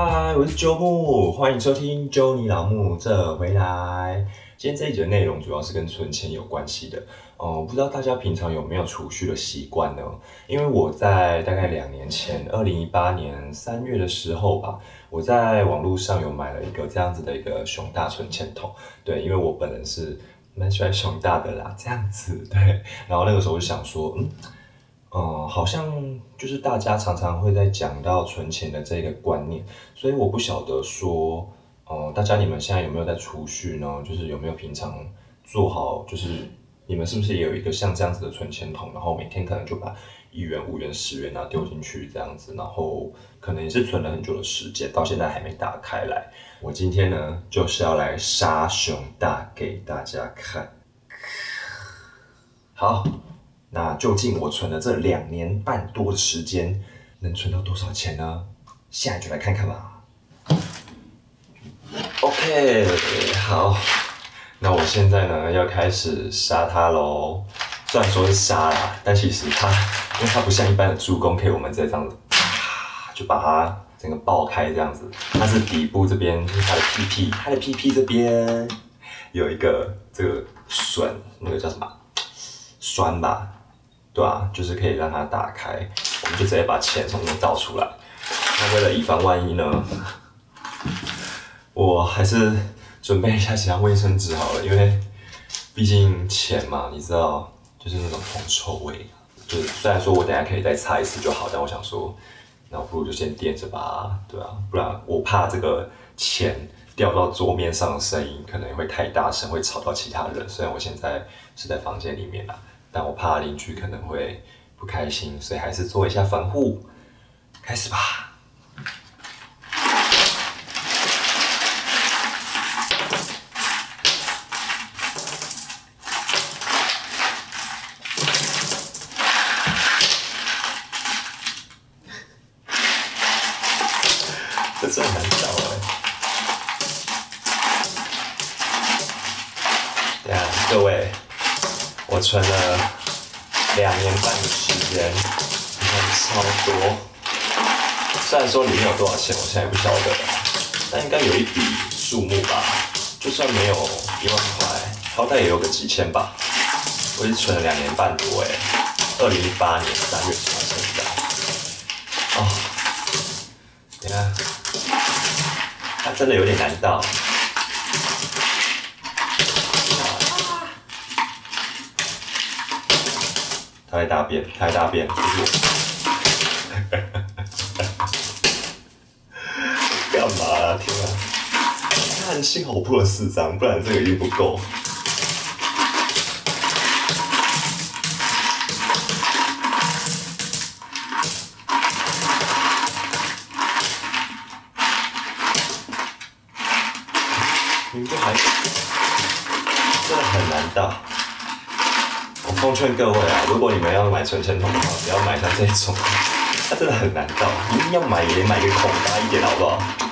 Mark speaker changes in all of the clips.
Speaker 1: 嗨，我是周木，欢迎收听周尼老木这回来。今天这一节的内容主要是跟存钱有关系的。哦、不知道大家平常有没有储蓄的习惯呢？因为我在大概两年前，二零一八年三月的时候吧，我在网络上有买了一个这样子的一个熊大存钱筒。对，因为我本人是蛮喜欢熊大的啦，这样子对。然后那个时候我就想说，嗯。嗯，好像就是大家常常会在讲到存钱的这个观念，所以我不晓得说，呃，大家你们现在有没有在储蓄呢？就是有没有平常做好，就是你们是不是也有一个像这样子的存钱筒，然后每天可能就把一元、五元、十元啊丢进去这样子，然后可能也是存了很久的时间，到现在还没打开来。我今天呢就是要来杀熊大给大家看，好。那究竟我存了这两年半多的时间，能存到多少钱呢？现在就来看看吧。OK，好，那我现在呢要开始杀它喽。虽然说是杀啦，但其实它，因为它不像一般的助攻，可以我们直接这样子，啪就把它整个爆开这样子。它是底部这边就是它的屁屁，它的屁屁这边有一个这个笋，那个叫什么？酸吧。对啊，就是可以让它打开，我们就直接把钱从中倒出来。那为了以防万一呢，我还是准备一下其他卫生纸好了，因为毕竟钱嘛，你知道，就是那种铜臭味。就是虽然说我等下可以再擦一次就好，但我想说，那不如就先垫着吧，对啊，不然我怕这个钱掉到桌面上的声音可能会太大声，会吵到其他人。虽然我现在是在房间里面啦。但我怕邻居可能会不开心，所以还是做一下防护。开始吧。这真的很小哎。对啊，各位。我存了两年半的时间，你看超多。虽然说里面有多少我现在不晓得，但应该有一笔数目吧。就算没有一万块，好歹也有个几千吧。我已经存了两年半多哎，二零一八年三月存到现在。哦，你看，它真的有点难倒。他在大便，他在大便，就是。看，幸好我破了四张，不然这个又不够。你这还真的很难倒。我奉劝各位啊，如果你们要买存钱筒的话，不要买像这种，它真的很难倒。一定要买也买个孔大一点，好不好？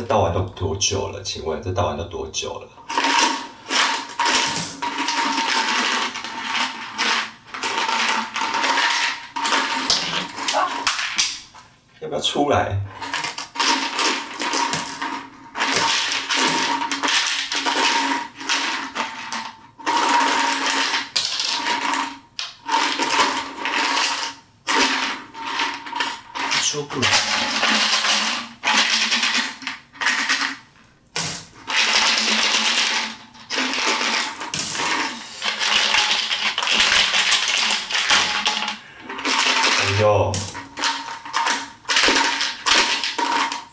Speaker 1: 这倒完都多久了？请问这倒完都多久了？要不要出来？出不来。哎呦！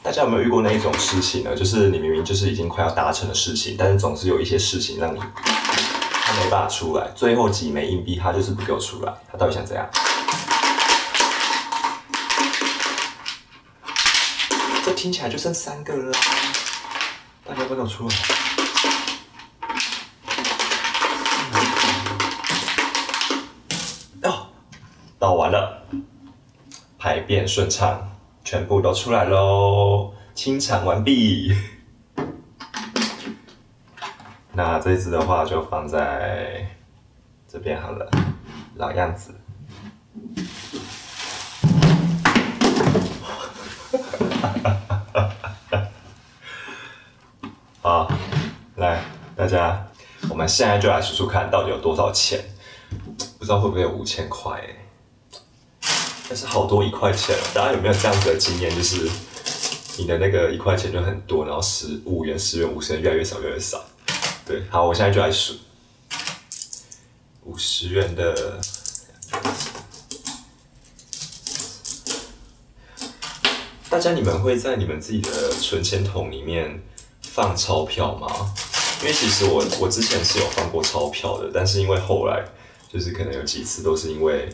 Speaker 1: 大家有没有遇过那一种事情呢？就是你明明就是已经快要达成的事情，但是总是有一些事情让你他没办法出来，最后几枚硬币他就是不给我出来，他到底想怎样？这听起来就剩三个了，大家不要出来。哦，倒完了，排便顺畅，全部都出来喽，清场完毕。那这只的话就放在这边好了，老样子。好，来，大家，我们现在就来数数看到底有多少钱，不知道会不会有五千块，但是好多一块钱，大家有没有这样子的经验，就是你的那个一块钱就很多，然后十五元、十元、五十元越来越少，越来越少。对，好，我现在就来数五十元的。大家，你们会在你们自己的存钱筒里面放钞票吗？因为其实我我之前是有放过钞票的，但是因为后来就是可能有几次都是因为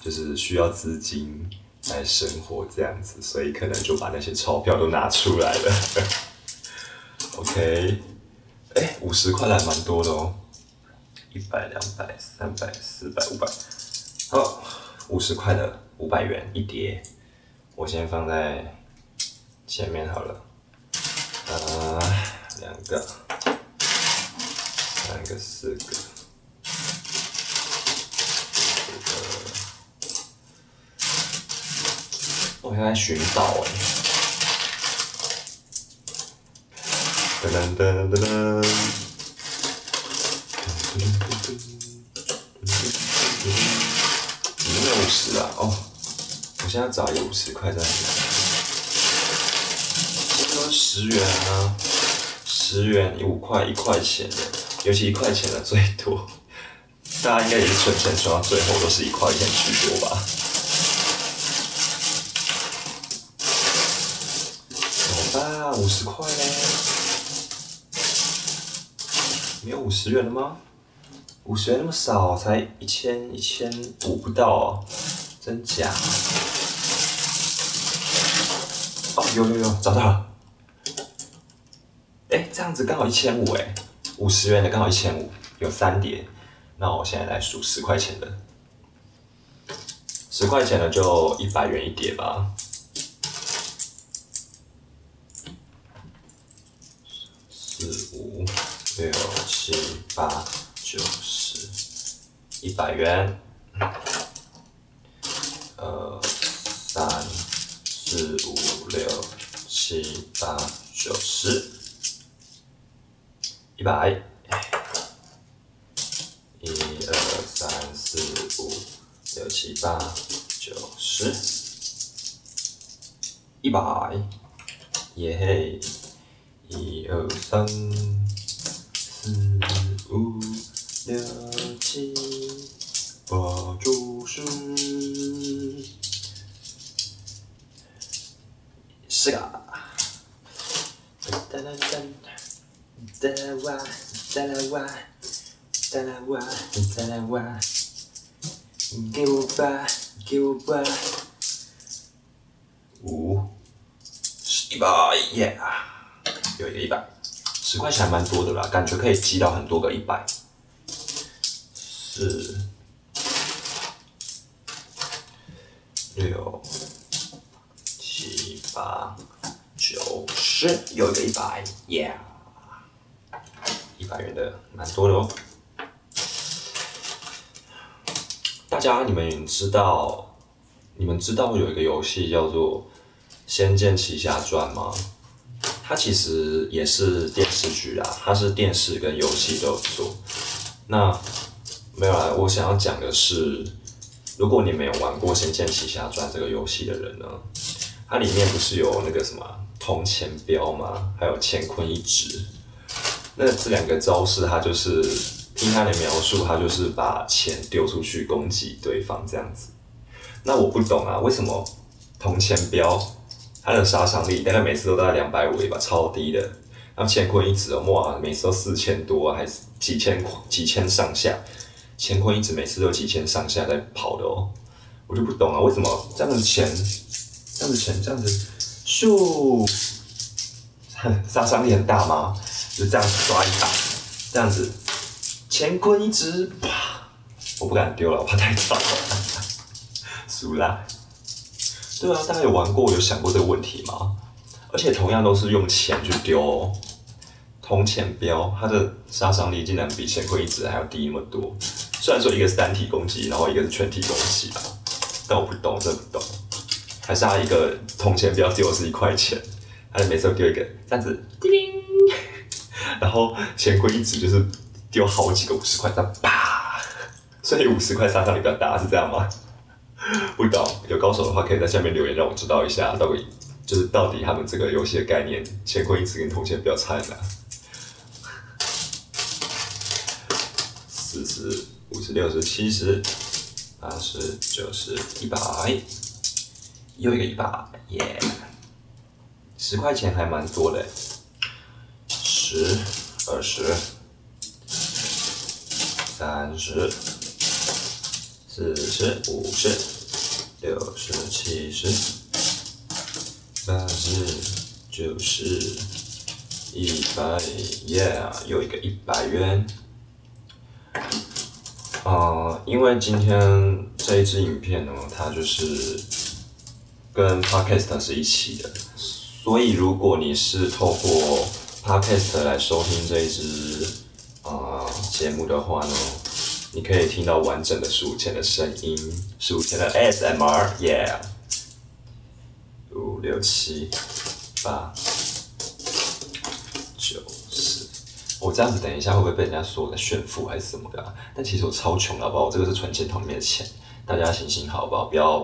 Speaker 1: 就是需要资金来生活这样子，所以可能就把那些钞票都拿出来了。OK，哎，五十块还蛮多的哦，一百、两百、三百、四百、五百，好，五十块的五百元一叠。我先放在前面好了，啊，两个，三个，四个，四个，我现在寻找哎，噔噔噔噔噔，有没有五十啊？哦。现在找一个五十块在哪里？说十元啊，十元、五块、一块钱的，尤其一块钱的最多。大家应该也是存钱存到最后都是一块钱居多吧？怎么办？五十块嘞？没有五十元了吗？五十元那么少，才一千一千五不到哦，真假？哦，有有有，找到了。哎，这样子刚好一千五哎，五十元的刚好一千五，有三叠。那我现在来数十块钱的，十块钱的就一百元一叠吧。四五六七八九十，一百元。二，三四五。六七八九十，一百，一二三四五六七八九十，一百，耶嘿，一二三。四五。六七八九十。是啊，哒啦哒，哒啦哇，哒啦哇，哒啦哇，哒啦哇，给我吧，给我吧，五，一百耶，有一个。一百，十块钱还蛮多的啦，感觉可以积到很多个一百，四，六。七八九十，有一个一百，Yeah，一百元的蛮多的哦。大家你们知道，你们知道有一个游戏叫做《仙剑奇侠传》吗？它其实也是电视剧啊，它是电视跟游戏都有做。那没有啊，我想要讲的是，如果你没有玩过《仙剑奇侠传》这个游戏的人呢？它里面不是有那个什么铜钱镖吗？还有乾坤一指。那这两个招式，它就是听它的描述，它就是把钱丢出去攻击对方这样子。那我不懂啊，为什么铜钱镖它的杀伤力大概每次都在两百五吧，超低的。然后乾坤一指哦，哇，每次都四千多，还是几千几千上下。乾坤一指每次都几千上下在跑的哦，我就不懂啊，为什么这样子钱？这样子钱这样子，咻，杀伤力很大吗？就这样子抓一把，这样子，乾坤一指，啪！我不敢丢了，我怕太早了，输啦。对啊，大家有玩过，有想过这个问题吗？而且同样都是用钱去丢，铜钱镖，它的杀伤力竟然比乾坤一指还要低那么多。虽然说一个是单体攻击，然后一个是全体攻击吧，但我不懂，真的不懂。还是他一个铜钱镖丢的是一块钱，他每次都丢一个这样子，叮铃，然后乾坤一直就是丢好几个五十块，这样啪，所以五十块杀伤力比较大，是这样吗？不懂，有高手的话可以在下面留言让我知道一下，到底就是到底他们这个游戏的概念，乾坤一词跟铜钱比较差在哪？四十五十六十七十八十九十一百，又一个一百，耶！十块钱还蛮多的，十、二十、三十、四十、五十、六十、七十、八十、九十、一百，耶！又一个一百元。啊，因为今天这一支影片呢，它就是跟 Podcast 是一起的，所以如果你是透过 Podcast 来收听这一支啊节目的话呢，你可以听到完整的数钱的声音，数钱的 SMR，Yeah，五六七八九十。我这样子等一下会不会被人家说我在炫富还是什么的？但其实我超穷好不好？我这个是存钱筒里面的钱，大家行行好不好？不要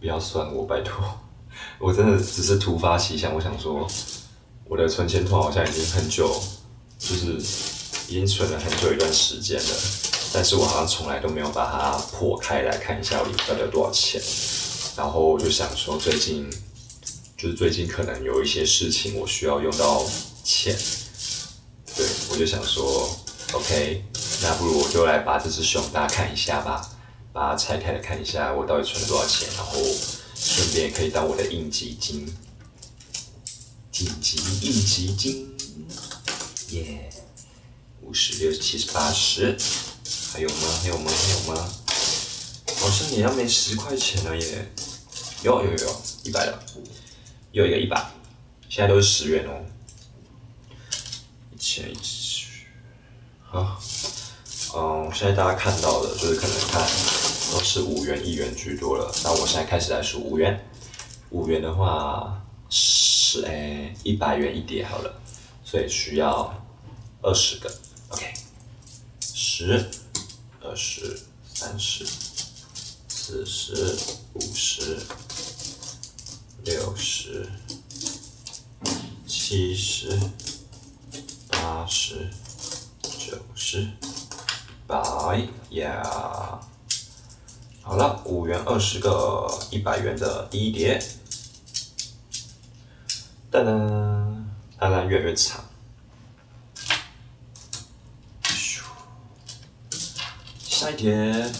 Speaker 1: 不要算我，拜托。我真的只是突发奇想，我想说我的存钱筒好像已经很久，就是已经存了很久一段时间了，但是我好像从来都没有把它破开来看一下我里面到底有多少钱。然后我就想说，最近就是最近可能有一些事情我需要用到钱。对，我就想说，OK，那不如我就来把这只熊大家看一下吧，把它拆开来看一下，我到底存了多少钱，然后顺便可以当我的应急金，紧急应急金，耶，五十六、七十、八十，还有吗？还有吗？还有吗？好像也要没十块钱了耶，有有有，一百了，又一个一百，现在都是十元哦。一千一好，嗯，现在大家看到的，就是可能看都是五元、一元居多了。那我现在开始来数五元，五元的话是诶一百元一叠好了，所以需要二十个，OK，十、二十、三十、四十、五十、六十、七十。八十、九十、百呀！好了，五元二十个，一百元的第一叠，噔噔，当然越来越长。下一叠，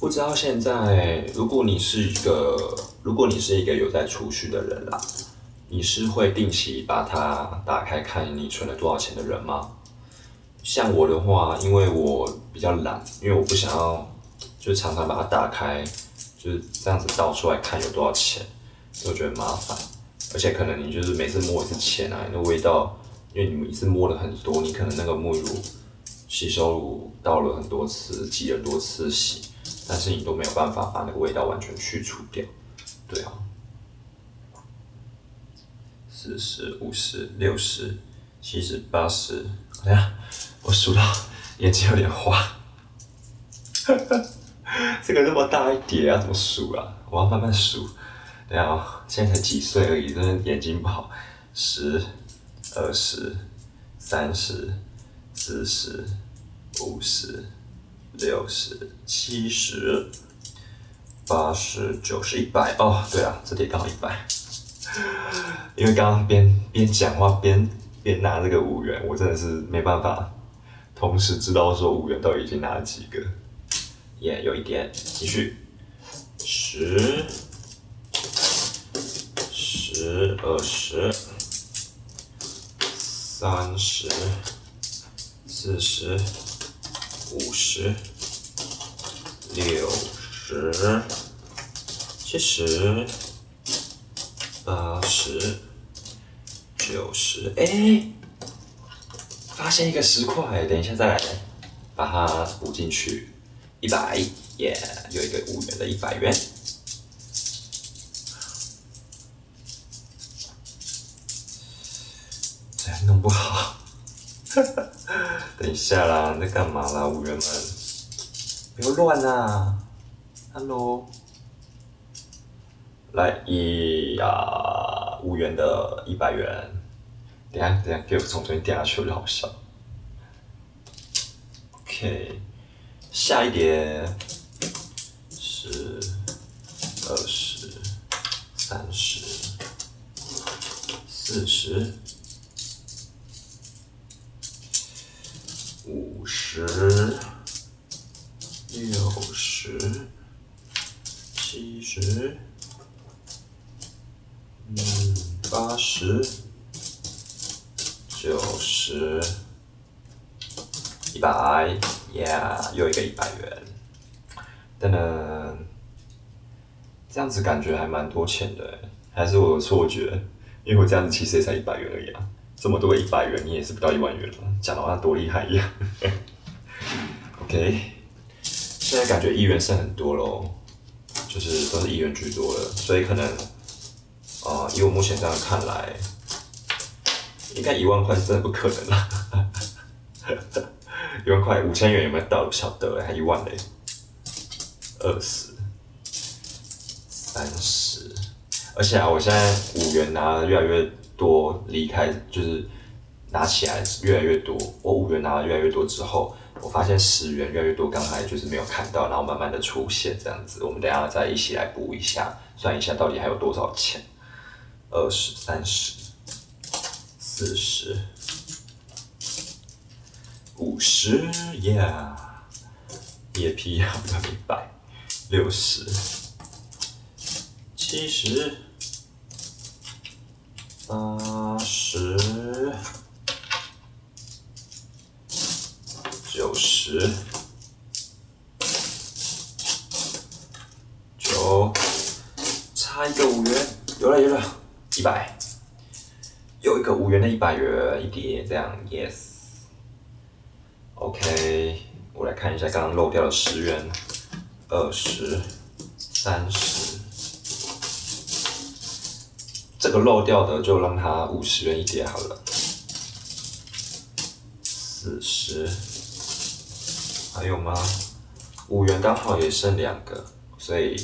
Speaker 1: 不知道现在，如果你是一个。如果你是一个有在储蓄的人啦，你是会定期把它打开看你存了多少钱的人吗？像我的话，因为我比较懒，因为我不想要，就常常把它打开，就是这样子倒出来看有多少钱，我觉得麻烦。而且可能你就是每次摸一次钱啊，那味道，因为你一次摸了很多，你可能那个沐浴乳、吸收乳倒了很多次，挤很多次洗，但是你都没有办法把那个味道完全去除掉。对啊，四十五十六十七十八十，哎呀，我数到眼睛有点花，这个这么大一叠要怎么数啊？我要慢慢数。对啊，现在才几岁而已，真的眼睛不好。十、二十、三十、四十、五十、六十、七十。八十九十一百哦，对啊，这里刚好一百。因为刚刚边边讲话边边拿这个五元，我真的是没办法同时知道说五元到底已经拿了几个。耶，有一点，继续。十、十二十、三十、四十、五十、六。十、七十、八十、九十，哎，发现一个十块，等一下再来把它补进去，一百，耶，有一个五元的一百元。下啦，你在干嘛啦，五元们？不要乱啊！Hello，来一呀，五元的一百元。等下等下，给我从这边掉下去，我就好笑。OK，下一点，十、二十、三十、四十。五十、六十、七十、嗯，八十、九十、一百，Yeah，又一个一百元，噔噔，这样子感觉还蛮多钱的，还是我的错觉？因为我这样子其实也才一百元而已啊。这么多一百元，你也是不到一万元了，讲的好像多厉害一样。OK，现在感觉一元剩很多喽，就是都是一元居多了，所以可能，啊，以我目前这样看来，应该一万块是真的不可能了。一万块，五千元有没有到？不晓得，还一万嘞，二十，三十，而且啊，我现在五元拿的越来越。多离开就是拿起来越来越多，我五元拿了越来越多之后，我发现十元越来越多，刚才就是没有看到，然后慢慢的出现这样子，我们等下再一起来补一下，算一下到底还有多少钱，二十三十，四十，五十，Yeah，也批要不到一百，六十，七十。八十，九十，九，差一个五元，有了有了，一百，又一个五元的一百元一叠，这样，yes。OK，我来看一下刚刚漏掉的十元，二十，三十。这个漏掉的就让它五十元一叠好了，四十，还有吗？五元刚好也剩两个，所以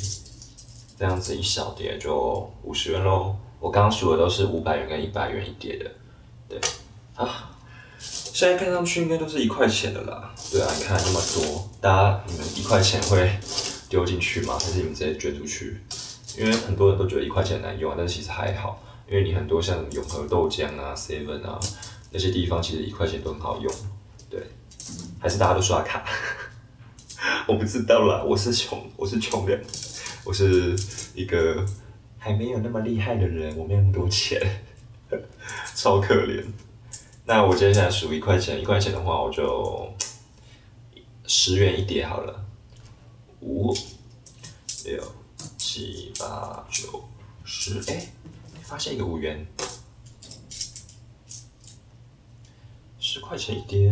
Speaker 1: 这样子一小碟就五十元喽。我刚刚数的都是五百元跟一百元一叠的，对，啊，现在看上去应该都是一块钱的啦。对啊，你看那么多，大家你们一块钱会丢进去吗？还是你们直接捐出去？因为很多人都觉得一块钱难用啊，但是其实还好，因为你很多像永和豆浆啊、seven 啊那些地方，其实一块钱都很好用。对，还是大家都刷卡？我不知道啦，我是穷，我是穷人，我是一个还没有那么厉害的人，我没有那么多钱，超可怜。那我接下来数一块钱，一块钱的话，我就十元一叠好了，五六。七八九十，哎，发现一个五元，十块钱一叠，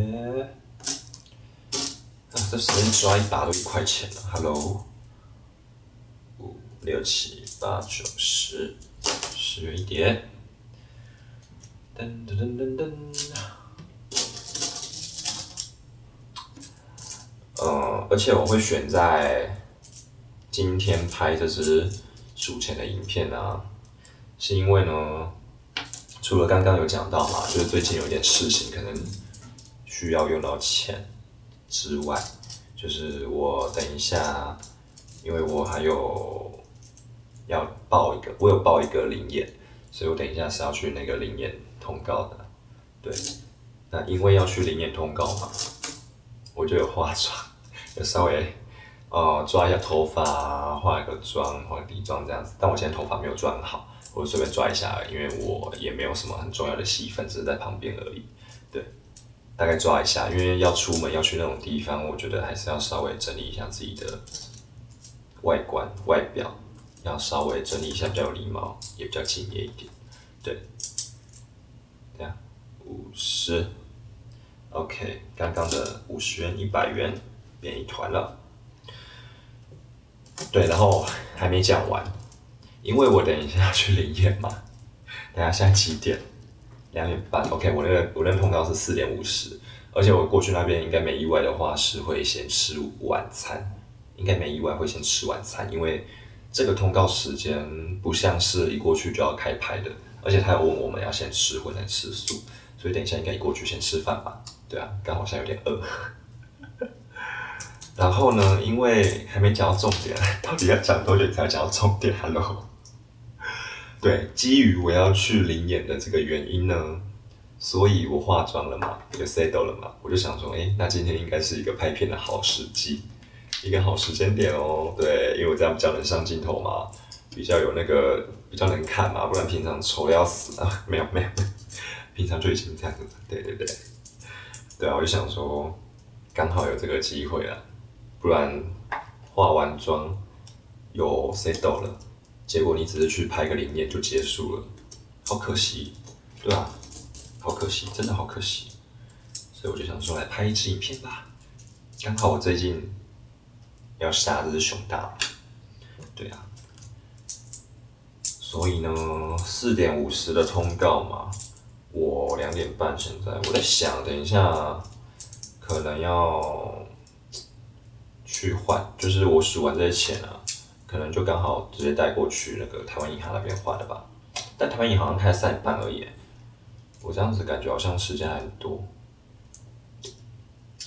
Speaker 1: 啊，这随便抓一把都一块钱了。Hello，五六七八九十，十元一叠，噔噔噔噔噔，呃，而且我会选在。今天拍这支数钱的影片啊，是因为呢，除了刚刚有讲到嘛，就是最近有点事情可能需要用到钱之外，就是我等一下，因为我还有要报一个，我有报一个灵验，所以我等一下是要去那个灵验通告的。对，那因为要去灵验通告嘛，我就有化妆，有稍微。哦，抓一下头发，化一个妆，化个底妆这样子。但我现在头发没有抓好，我随便抓一下，因为我也没有什么很重要的戏份，只是在旁边而已。对，大概抓一下，因为要出门要去那种地方，我觉得还是要稍微整理一下自己的外观外表，要稍微整理一下，比较有礼貌，也比较敬业一点。对，这样五十，OK，刚刚的五十元、一百元变一团了。对，然后还没讲完，因为我等一下要去灵验嘛。等一下现在几点？两点半，OK，我那个我那个通告是四点五十，而且我过去那边应该没意外的话是会先吃晚餐，应该没意外会先吃晚餐，因为这个通告时间不像是一过去就要开拍的，而且他有问我们要先吃荤还是吃素，所以等一下应该一过去先吃饭吧，对啊，刚好像有点饿。然后呢，因为还没讲到重点，到底要讲多久才讲到重点？Hello。对，基于我要去灵演的这个原因呢，所以我化妆了嘛，就 settle 了嘛，我就想说，哎，那今天应该是一个拍片的好时机，一个好时间点哦。对，因为我这样比较能上镜头嘛，比较有那个比较能看嘛，不然平常丑的要死啊。没有没有，平常就已经这样子。对对对，对啊，我就想说，刚好有这个机会了，不然化完妆有 set 了。结果你只是去拍个灵验就结束了，好可惜，对吧？好可惜，真的好可惜。所以我就想说来拍一支影片吧。刚好我最近要杀的是熊大，对啊。所以呢，四点五十的通告嘛，我两点半现在我在想，等一下可能要去换，就是我数完这些钱啊。可能就刚好直接带过去那个台湾银行那边换的吧，但台湾银行开三点半而已，我这样子感觉好像时间还很多。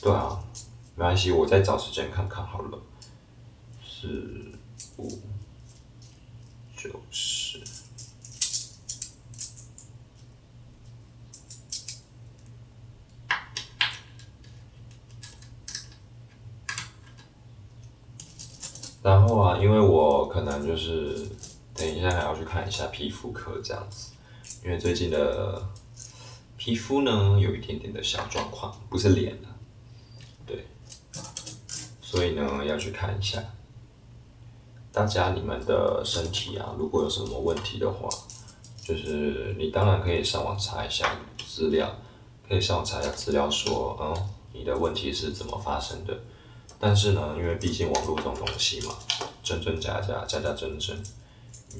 Speaker 1: 对啊，没关系，我再找时间看看好了。四五九十。然后啊，因为我可能就是等一下还要去看一下皮肤科这样子，因为最近的皮肤呢有一点点的小状况，不是脸了，对，所以呢要去看一下。大家你们的身体啊，如果有什么问题的话，就是你当然可以上网查一下资料，可以上网查一下资料说，嗯，你的问题是怎么发生的。但是呢，因为毕竟网络这种东西嘛，真真假假，假假真真，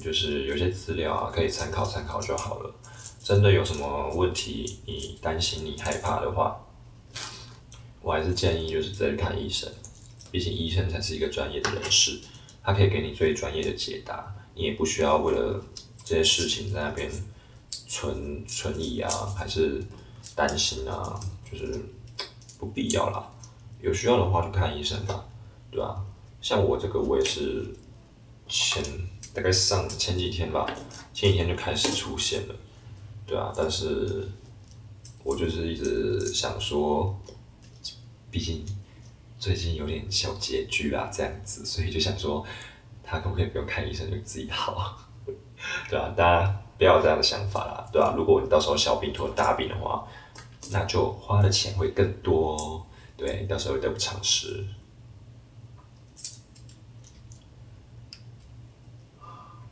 Speaker 1: 就是有些资料啊，可以参考参考就好了。真的有什么问题，你担心、你害怕的话，我还是建议就是直接看医生。毕竟医生才是一个专业的人士，他可以给你最专业的解答。你也不需要为了这些事情在那边存存疑啊，还是担心啊，就是不必要啦。有需要的话就看医生吧，对吧？像我这个，我也是前大概上前几天吧，前几天就开始出现了，对啊。但是我就是一直想说，毕竟最近有点小拮据啊，这样子，所以就想说，他可不可以不用看医生就自己好，对啊，大家不要有这样的想法啦，对吧？如果你到时候小病拖大病的话，那就花的钱会更多。对，到时候得不偿失。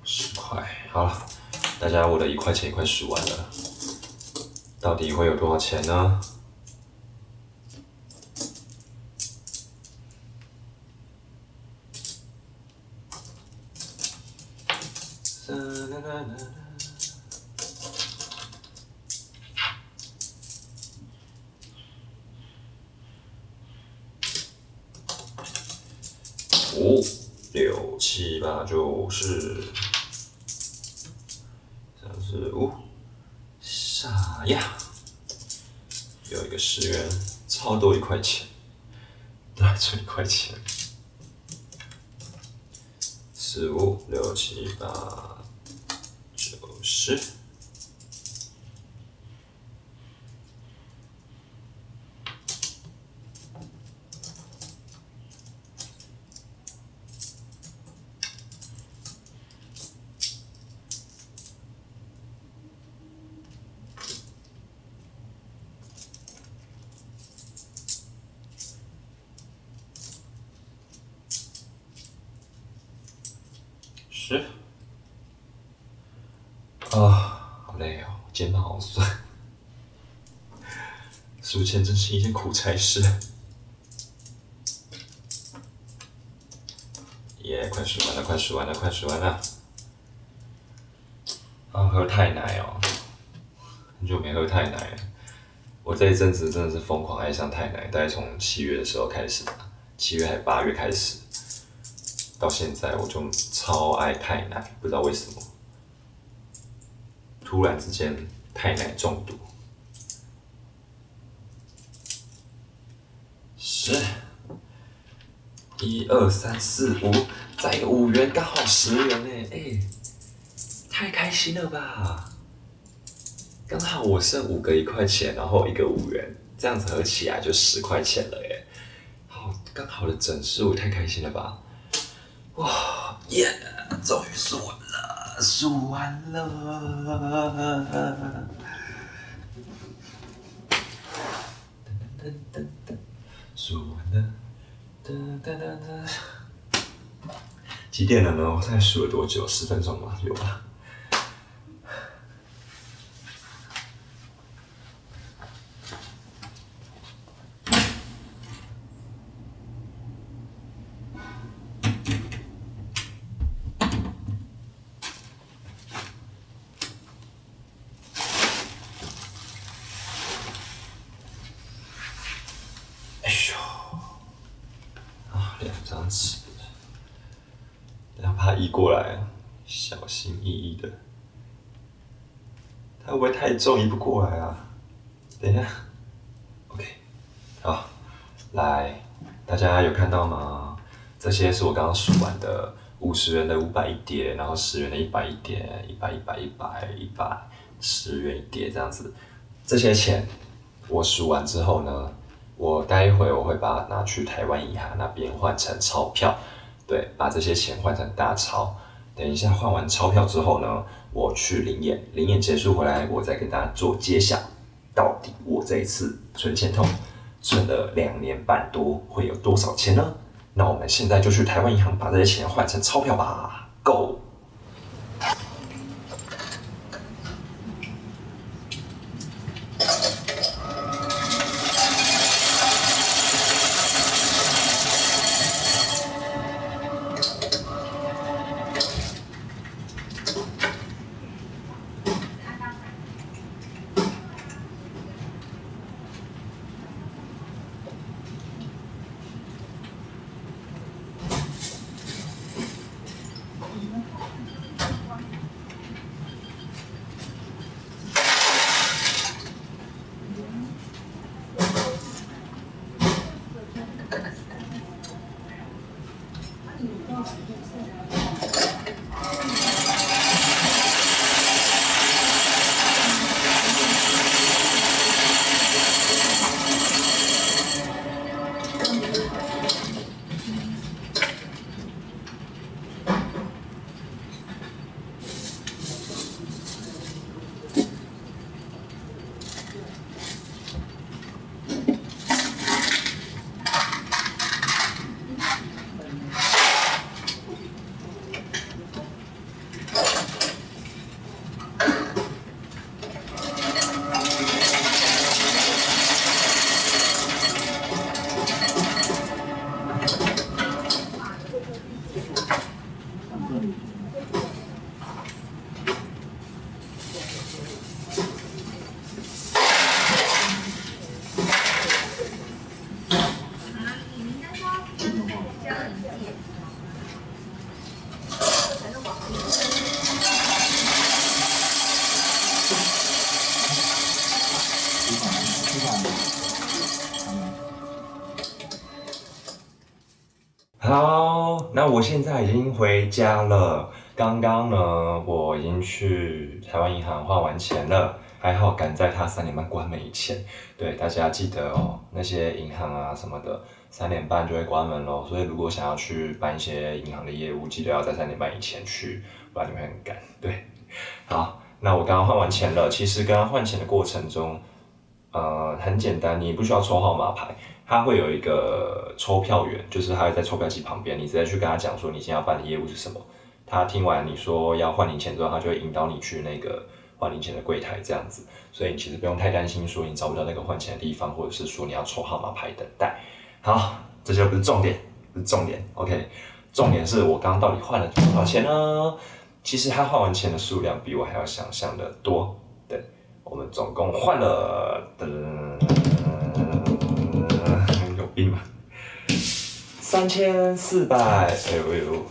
Speaker 1: 十块，好了，大家，我的一块钱一块数完了，到底会有多少钱呢？五六七八九十，三四五，啥呀？有一个十元，超多一块钱，多出一块钱。四五六七八九十。啊，好累哦，肩膀好酸。数钱真是一件苦差事。耶，快数完了，快数完了，快数完了。啊，喝太奶哦，很久没喝太奶了。我这一阵子真的是疯狂爱上太奶，大概从七月的时候开始吧，七月还是八月开始，到现在我就超爱太奶，不知道为什么，突然之间太奶中毒。十，一二三四五，再一个五元，刚好十元呢，哎，太开心了吧！刚好我剩五个一块钱，然后一个五元，这样子合起来就十块钱了耶！好，刚好的整数，太开心了吧！哇耶，终于数完了，数完了！噔噔噔噔，数完了，噔噔噔噔。几点了呢？我才数了多久？十分钟吧？有吧？哎呦，啊，两张纸，然后把它移过来，小心翼翼的。它会不会太重，移不过来啊？等一下，OK，好，来，大家有看到吗？这些是我刚刚数完的，五十元的五百一叠，然后十元的一百一叠，一百一百一百一百，十元一叠这样子。这些钱我数完之后呢，我待会我会把它拿去台湾银行那边换成钞票，对，把这些钱换成大钞。等一下换完钞票之后呢，我去领演，领演结束回来，我再跟大家做揭晓，到底我这一次存钱通存了两年半多，会有多少钱呢？那我们现在就去台湾银行把这些钱换成钞票吧，Go！已经回家了。刚刚呢，我已经去台湾银行换完钱了，还好赶在它三点半关门以前。对，大家记得哦，那些银行啊什么的，三点半就会关门咯。所以如果想要去办一些银行的业务，记得要在三点半以前去，不然你会很赶。对，好，那我刚刚换完钱了。其实刚刚换钱的过程中，呃，很简单，你不需要抽号码牌。他会有一个抽票员，就是他会在抽票机旁边，你直接去跟他讲说你现在要办的业务是什么。他听完你说要换零钱之后，他就会引导你去那个换零钱的柜台这样子。所以你其实不用太担心说你找不到那个换钱的地方，或者是说你要抽号码牌等待。好，这就不是重点，不是重点。OK，重点是我刚刚到底换了多少钱呢？其实他换完钱的数量比我还要想象的多。我们总共换了的，有病吗？三千四百，哎呦哎呦，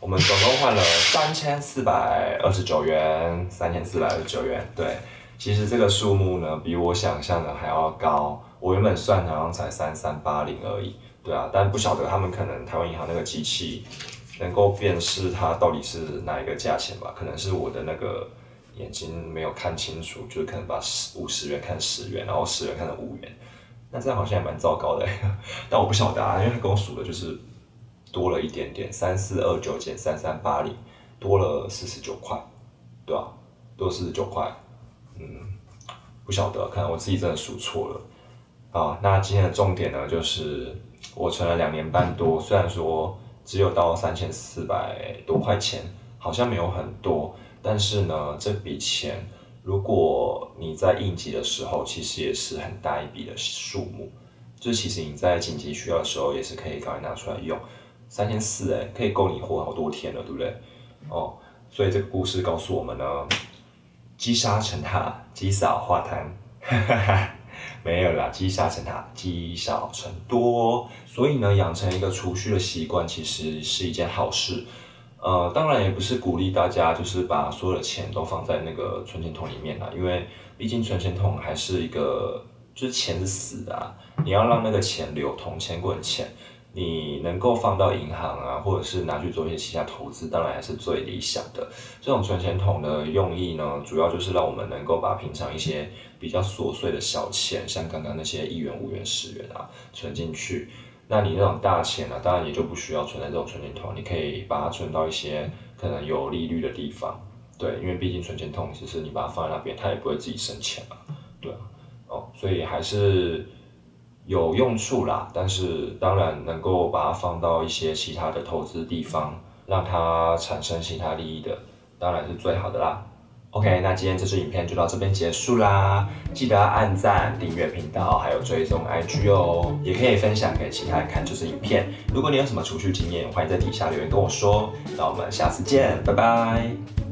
Speaker 1: 我们总共换了三千四百二十九元，三千四百二十九元，对。其实这个数目呢，比我想象的还要高。我原本算好像才三三八零而已，对啊，但不晓得他们可能台湾银行那个机器能够辨识它到底是哪一个价钱吧？可能是我的那个眼睛没有看清楚，就是可能把五十元看十元，然后十元看成五元，那这样好像也蛮糟糕的。但我不晓得啊，因为他跟我数的就是多了一点点，三四二九减三三八零，多了四十九块，对吧？多四十九块。嗯，不晓得，可能我自己真的数错了啊。那今天的重点呢，就是我存了两年半多，虽然说只有到三千四百多块钱，好像没有很多，但是呢，这笔钱如果你在应急的时候，其实也是很大一笔的数目。就其实你在紧急需要的时候，也是可以赶快拿出来用。三千四哎，可以够你活好多天了，对不对？哦，所以这个故事告诉我们呢。积沙成塔，积少化痰，没有啦，积沙成塔，积少成多。所以呢，养成一个储蓄的习惯，其实是一件好事。呃，当然也不是鼓励大家就是把所有的钱都放在那个存钱筒里面啦，因为毕竟存钱筒还是一个，就是钱是死的啊，你要让那个钱流通，钱滚钱。你能够放到银行啊，或者是拿去做一些其他投资，当然还是最理想的。这种存钱筒的用意呢，主要就是让我们能够把平常一些比较琐碎的小钱，像刚刚那些一元、五元、十元啊，存进去。那你那种大钱呢，当然也就不需要存在这种存钱筒，你可以把它存到一些可能有利率的地方。对，因为毕竟存钱筒其实你把它放在那边，它也不会自己生钱嘛。对啊，哦，所以还是。有用处啦，但是当然能够把它放到一些其他的投资地方，让它产生其他利益的，当然是最好的啦。OK，那今天这支影片就到这边结束啦，记得按赞、订阅频道，还有追踪 IG 哦，也可以分享给其他人看这支影片。如果你有什么储蓄经验，欢迎在底下留言跟我说。那我们下次见，拜拜。